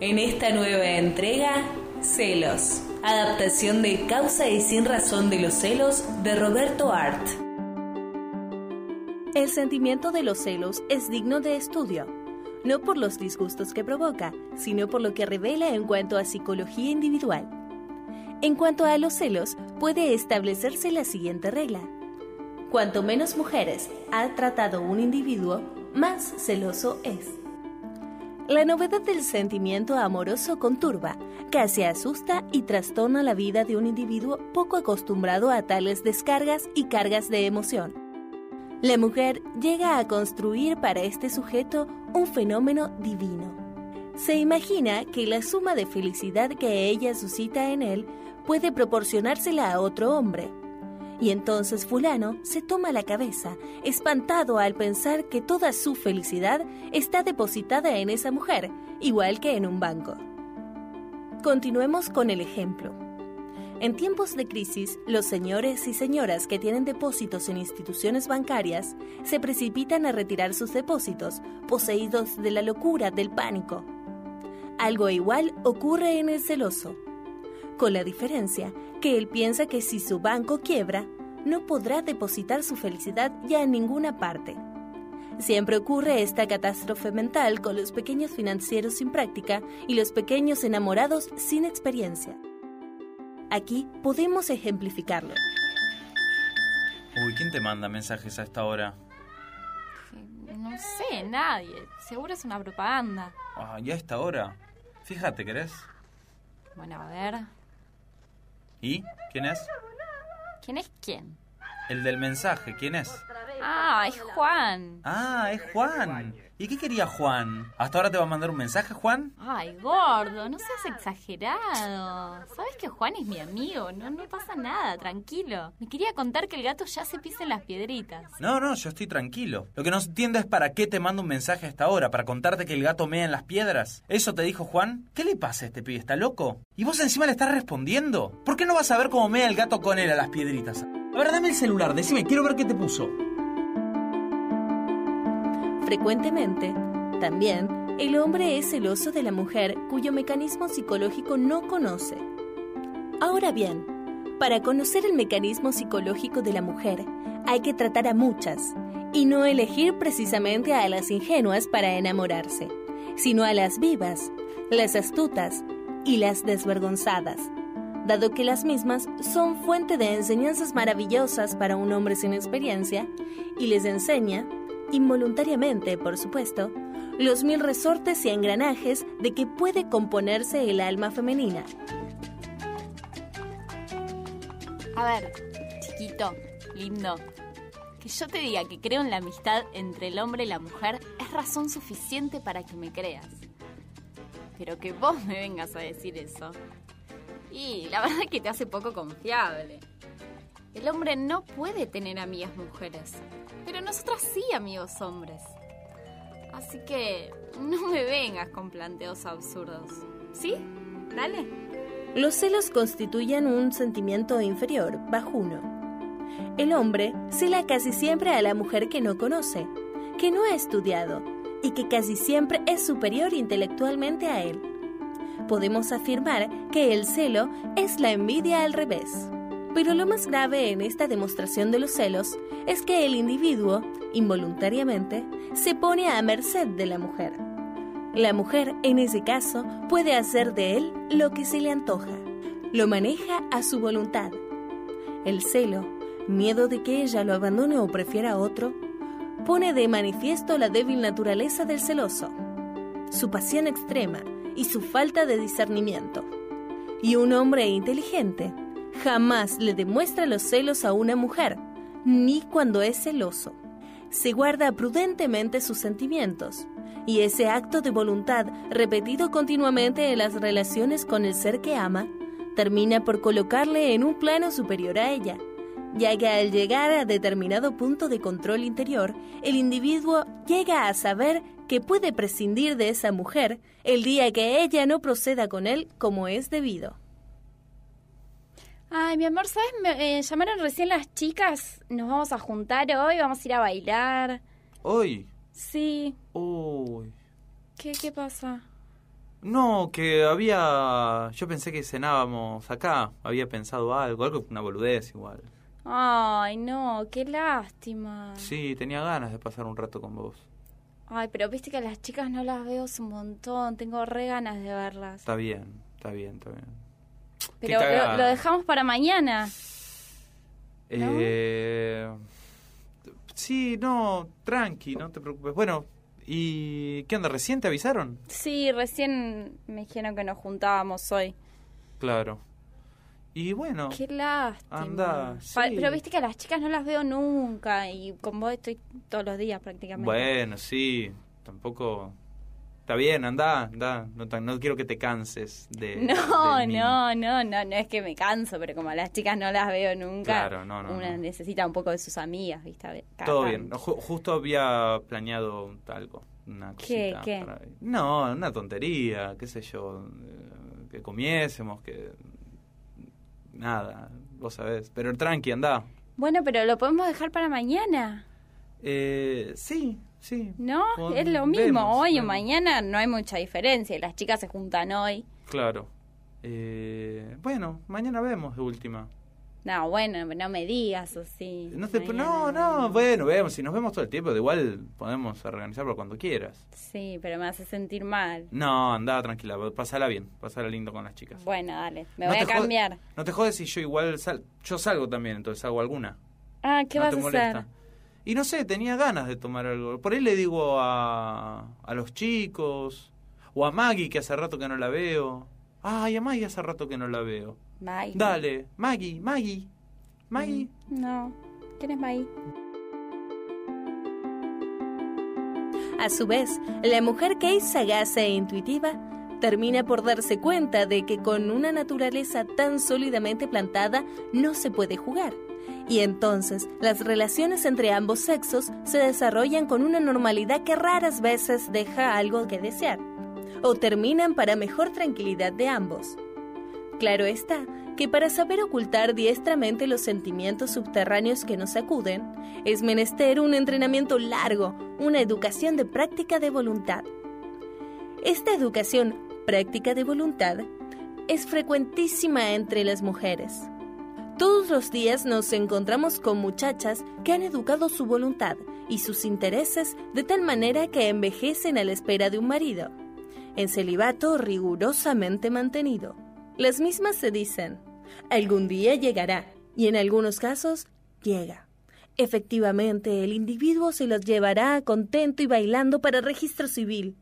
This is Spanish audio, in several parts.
En esta nueva entrega, Celos. Adaptación de Causa y sin razón de los celos de Roberto Art. El sentimiento de los celos es digno de estudio, no por los disgustos que provoca, sino por lo que revela en cuanto a psicología individual. En cuanto a los celos, puede establecerse la siguiente regla. Cuanto menos mujeres ha tratado un individuo, más celoso es. La novedad del sentimiento amoroso conturba, casi asusta y trastorna la vida de un individuo poco acostumbrado a tales descargas y cargas de emoción. La mujer llega a construir para este sujeto un fenómeno divino. Se imagina que la suma de felicidad que ella suscita en él puede proporcionársela a otro hombre. Y entonces fulano se toma la cabeza, espantado al pensar que toda su felicidad está depositada en esa mujer, igual que en un banco. Continuemos con el ejemplo. En tiempos de crisis, los señores y señoras que tienen depósitos en instituciones bancarias se precipitan a retirar sus depósitos, poseídos de la locura del pánico. Algo igual ocurre en el celoso con la diferencia que él piensa que si su banco quiebra, no podrá depositar su felicidad ya en ninguna parte. Siempre ocurre esta catástrofe mental con los pequeños financieros sin práctica y los pequeños enamorados sin experiencia. Aquí podemos ejemplificarlo. Uy, ¿quién te manda mensajes a esta hora? No sé, nadie. Seguro es una propaganda. Ah, a esta hora. Fíjate, ¿querés? Bueno, a ver. ¿Y? ¿Quién es? ¿Quién es quién? El del mensaje, ¿quién es? Ah, es Juan. Ah, es Juan. ¿Y qué quería Juan? ¿Hasta ahora te va a mandar un mensaje, Juan? Ay, gordo, no seas exagerado. Sabes que Juan es mi amigo, no, no pasa nada, tranquilo. Me quería contar que el gato ya se pisa en las piedritas. No, no, yo estoy tranquilo. Lo que no entiendo es para qué te mando un mensaje hasta ahora, para contarte que el gato mea en las piedras. ¿Eso te dijo Juan? ¿Qué le pasa a este pibe? ¿Está loco? ¿Y vos encima le estás respondiendo? ¿Por qué no vas a ver cómo mea el gato con él a las piedritas? A ver, dame el celular, decime, quiero ver qué te puso. Frecuentemente, también, el hombre es celoso de la mujer cuyo mecanismo psicológico no conoce. Ahora bien, para conocer el mecanismo psicológico de la mujer, hay que tratar a muchas y no elegir precisamente a las ingenuas para enamorarse, sino a las vivas, las astutas y las desvergonzadas, dado que las mismas son fuente de enseñanzas maravillosas para un hombre sin experiencia y les enseña involuntariamente, por supuesto, los mil resortes y engranajes de que puede componerse el alma femenina. A ver, chiquito, lindo. Que yo te diga que creo en la amistad entre el hombre y la mujer es razón suficiente para que me creas. Pero que vos me vengas a decir eso. Y la verdad es que te hace poco confiable. El hombre no puede tener amigas mujeres, pero nosotras sí amigos hombres. Así que no me vengas con planteos absurdos. ¿Sí? Dale. Los celos constituyen un sentimiento inferior, bajuno. El hombre cela casi siempre a la mujer que no conoce, que no ha estudiado y que casi siempre es superior intelectualmente a él. Podemos afirmar que el celo es la envidia al revés. Pero lo más grave en esta demostración de los celos es que el individuo, involuntariamente, se pone a merced de la mujer. La mujer, en ese caso, puede hacer de él lo que se le antoja. Lo maneja a su voluntad. El celo, miedo de que ella lo abandone o prefiera a otro, pone de manifiesto la débil naturaleza del celoso, su pasión extrema y su falta de discernimiento. Y un hombre inteligente jamás le demuestra los celos a una mujer, ni cuando es celoso. Se guarda prudentemente sus sentimientos, y ese acto de voluntad repetido continuamente en las relaciones con el ser que ama, termina por colocarle en un plano superior a ella, ya que al llegar a determinado punto de control interior, el individuo llega a saber que puede prescindir de esa mujer el día que ella no proceda con él como es debido. Ay, mi amor, ¿sabes? Me eh, llamaron recién las chicas. Nos vamos a juntar hoy, vamos a ir a bailar. ¿Hoy? Sí. Uy. ¿Qué, qué pasa? No, que había... Yo pensé que cenábamos acá. Había pensado algo, algo una boludez igual. Ay, no, qué lástima. Sí, tenía ganas de pasar un rato con vos. Ay, pero viste que a las chicas no las veo un montón. Tengo re ganas de verlas. Está bien, está bien, está bien. Pero lo, lo dejamos para mañana. ¿No? Eh, sí, no, tranqui, no te preocupes. Bueno, ¿y qué onda? ¿Recién te avisaron? Sí, recién me dijeron que nos juntábamos hoy. Claro. Y bueno, Qué lástima. Anda, sí. Pero viste que a las chicas no las veo nunca y con vos estoy todos los días prácticamente. bueno, sí, tampoco... Está bien, anda, anda. No, no quiero que te canses de... No, de no, no, no, no es que me canso, pero como a las chicas no las veo nunca, Claro, no, no, una no. necesita un poco de sus amigas, ¿viste? Todo bien. Justo había planeado algo. Una ¿Qué, cosita qué? para- No, una tontería, qué sé yo. eh, Que comiésemos, que... Nada, vos sabés. Pero tranqui, anda. Bueno, pero lo podemos dejar para mañana, Eh, sí, sí. ¿no? Es lo mismo, vemos, hoy o mañana no hay mucha diferencia, las chicas se juntan hoy. Claro. Eh, bueno, mañana vemos de última. No, bueno, no me digas así. No, te- no, no, bueno, vemos. Si nos vemos todo el tiempo, de igual podemos organizarlo cuando quieras. Sí, pero me hace sentir mal. No, anda tranquila, pasala bien, pasala lindo con las chicas. Bueno, dale, me No voy a jode- cambiar. No te jodes si yo igual sal, yo salgo también, entonces hago alguna. Ah, ¿qué no vas a molesta. hacer? Y no sé, tenía ganas de tomar algo. Por ahí le digo a, a los chicos, o a Maggie, que hace rato que no la veo. Ay, a Maggie hace rato que no la veo. Bye. Dale, Maggie, Maggie, Maggie. No, ¿quién es May? A su vez, la mujer que es sagaz e intuitiva termina por darse cuenta de que con una naturaleza tan sólidamente plantada no se puede jugar. Y entonces las relaciones entre ambos sexos se desarrollan con una normalidad que raras veces deja algo que desear, o terminan para mejor tranquilidad de ambos. Claro está que para saber ocultar diestramente los sentimientos subterráneos que nos sacuden, es menester un entrenamiento largo, una educación de práctica de voluntad. Esta educación práctica de voluntad es frecuentísima entre las mujeres. Todos los días nos encontramos con muchachas que han educado su voluntad y sus intereses de tal manera que envejecen a la espera de un marido, en celibato rigurosamente mantenido. Las mismas se dicen, algún día llegará, y en algunos casos, llega. Efectivamente, el individuo se los llevará contento y bailando para registro civil,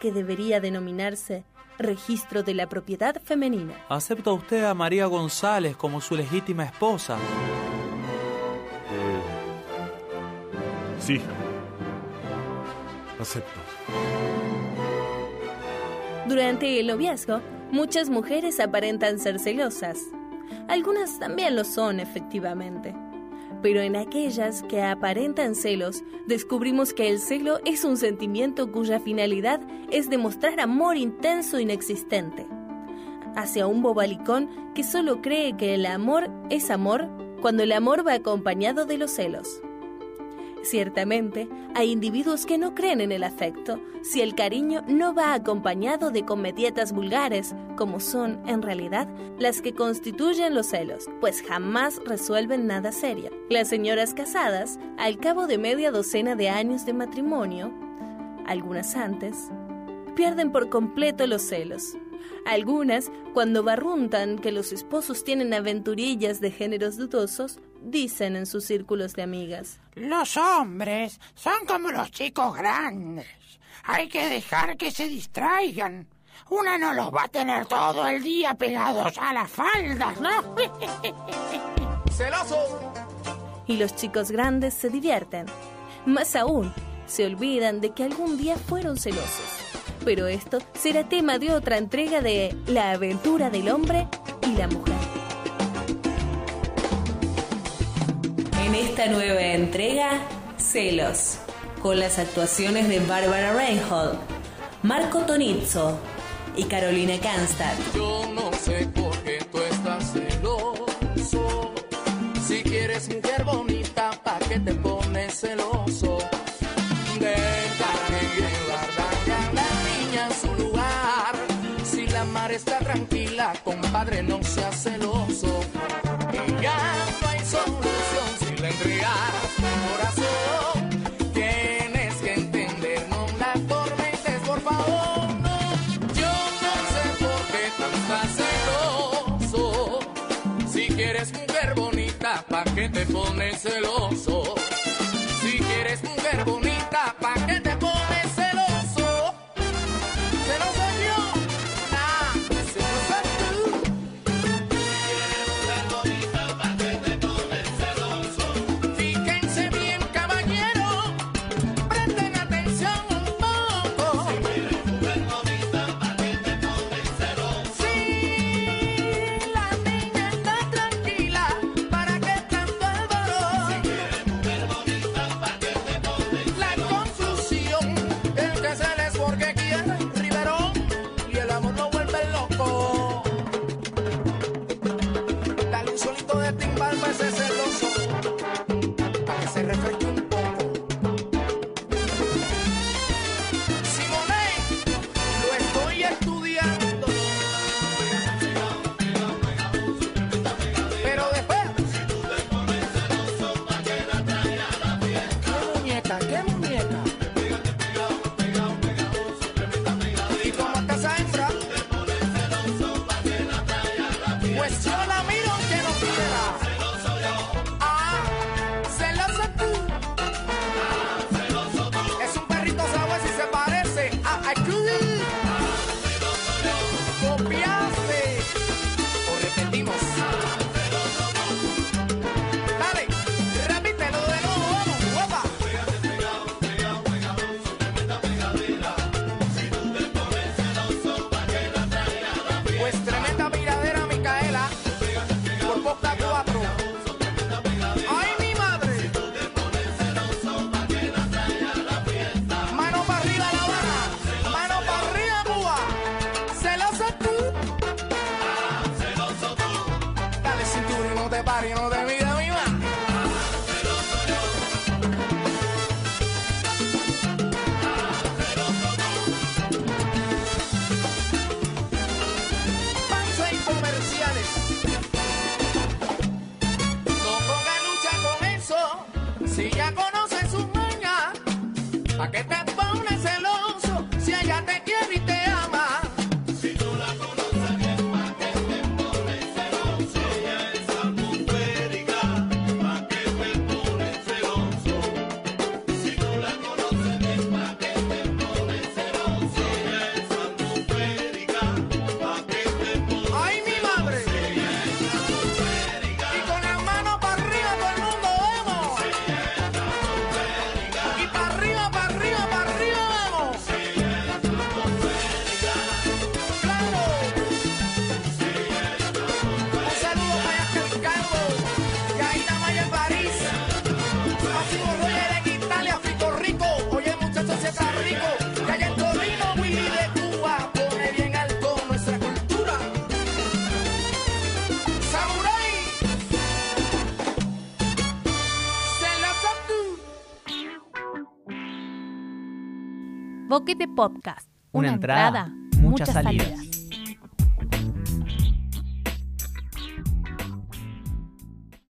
que debería denominarse registro de la propiedad femenina. ¿Acepta usted a María González como su legítima esposa? Sí. Acepto. Durante el noviazgo, muchas mujeres aparentan ser celosas. Algunas también lo son, efectivamente. Pero en aquellas que aparentan celos, descubrimos que el celo es un sentimiento cuya finalidad es demostrar amor intenso inexistente. Hacia un bobalicón que solo cree que el amor es amor cuando el amor va acompañado de los celos. Ciertamente, hay individuos que no creen en el afecto si el cariño no va acompañado de comedietas vulgares, como son, en realidad, las que constituyen los celos, pues jamás resuelven nada serio. Las señoras casadas, al cabo de media docena de años de matrimonio, algunas antes, pierden por completo los celos. Algunas, cuando barruntan que los esposos tienen aventurillas de géneros dudosos, dicen en sus círculos de amigas. Los hombres son como los chicos grandes. Hay que dejar que se distraigan. Una no los va a tener todo el día pegados a las faldas, ¿no? y los chicos grandes se divierten. Más aún, se olvidan de que algún día fueron celosos. Pero esto será tema de otra entrega de La aventura del hombre y la mujer. En esta nueva entrega, Celos, con las actuaciones de Bárbara Reinhold, Marco Tonizzo y Carolina Kanstad. Yo no sé por qué tú estás celoso. Si quieres mujer bonita, ¿pa' qué te pones celoso? Está tranquila, compadre, no seas celoso. Y ya no hay solución si le entregas tu corazón. Tienes que entender, no la tormentes, por favor. Yo no sé por qué tan celoso. Si quieres mujer bonita, ¿para qué te pones celoso? Si ya con Boquete Podcast. Una, Una entrada, entrada, muchas, muchas salidas. salidas.